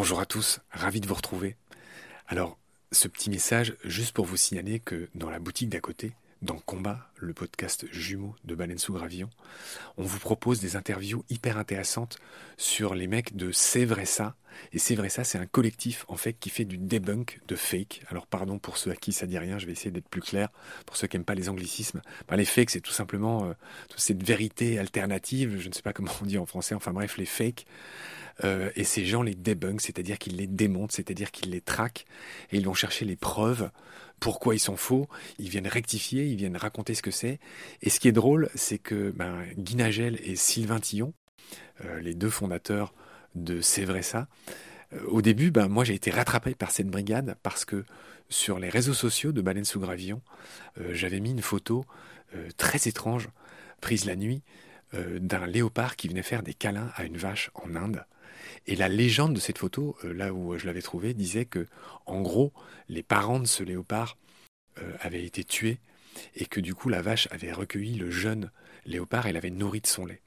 Bonjour à tous, ravi de vous retrouver. Alors, ce petit message juste pour vous signaler que dans la boutique d'à côté, dans Combat, le podcast jumeau de Baleine sous Gravillon, on vous propose des interviews hyper intéressantes sur les mecs de C'est vrai ça. Et C'est vrai ça, c'est un collectif en fait qui fait du debunk de fake. Alors pardon pour ceux à qui ça dit rien, je vais essayer d'être plus clair. Pour ceux qui n'aiment pas les anglicismes, ben, les fakes c'est tout simplement euh, cette vérité alternative, je ne sais pas comment on dit en français, enfin bref, les fakes. Euh, et ces gens les débunkent, c'est-à-dire qu'ils les démontent, c'est-à-dire qu'ils les traquent, et ils vont chercher les preuves, pourquoi ils sont faux, ils viennent rectifier, ils viennent raconter ce que c'est. Et ce qui est drôle, c'est que ben, Guy Nagel et Sylvain Tillon, euh, les deux fondateurs de C'est vrai ça, euh, au début, ben, moi j'ai été rattrapé par cette brigade parce que sur les réseaux sociaux de Baleine sous Gravillon, j'avais mis une photo très étrange, prise la nuit, d'un léopard qui venait faire des câlins à une vache en Inde. Et la légende de cette photo, euh, là où je l'avais trouvée, disait que, en gros, les parents de ce léopard euh, avaient été tués et que du coup la vache avait recueilli le jeune léopard et l'avait nourri de son lait.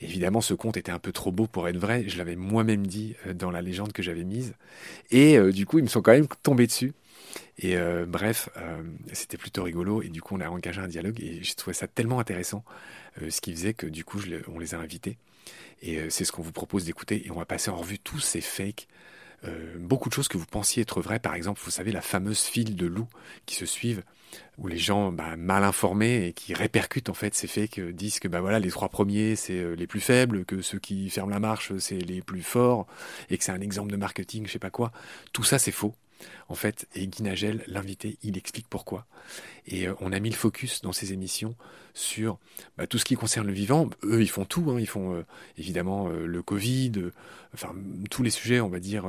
Évidemment, ce conte était un peu trop beau pour être vrai, je l'avais moi-même dit euh, dans la légende que j'avais mise, et du coup, ils me sont quand même tombés dessus. Et bref, c'était plutôt rigolo, et du coup, on a engagé un dialogue, et j'ai trouvé ça tellement intéressant, ce qui faisait que du coup, on les a invités. Et euh, c'est ce qu'on vous propose d'écouter. Et on va passer en revue tous ces fakes. Euh, beaucoup de choses que vous pensiez être vraies. Par exemple, vous savez, la fameuse file de loups qui se suivent, où les gens bah, mal informés et qui répercutent en fait ces fakes euh, disent que bah, voilà, les trois premiers, c'est les plus faibles, que ceux qui ferment la marche, c'est les plus forts, et que c'est un exemple de marketing, je sais pas quoi. Tout ça, c'est faux. En fait, et Guy Nagel, l'invité, il explique pourquoi. Et euh, on a mis le focus dans ces émissions sur bah, tout ce qui concerne le vivant. Eux, ils font tout. Hein. Ils font euh, évidemment euh, le Covid, enfin tous les sujets, on va dire,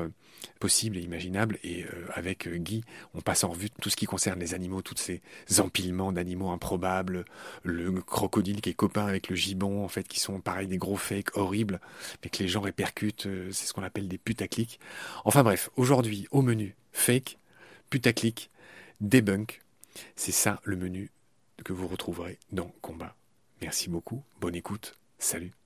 possibles et imaginables. Et avec Guy, on passe en revue tout ce qui concerne les animaux, tous ces empilements d'animaux improbables, le crocodile qui est copain avec le gibbon, en fait, qui sont pareil des gros fakes horribles, mais que les gens répercutent. c'est ce qu'on appelle des putaclics. Enfin bref, aujourd'hui, au menu, fake, putaclic, debunk. C'est ça le menu que vous retrouverez dans Combat. Merci beaucoup, bonne écoute, salut.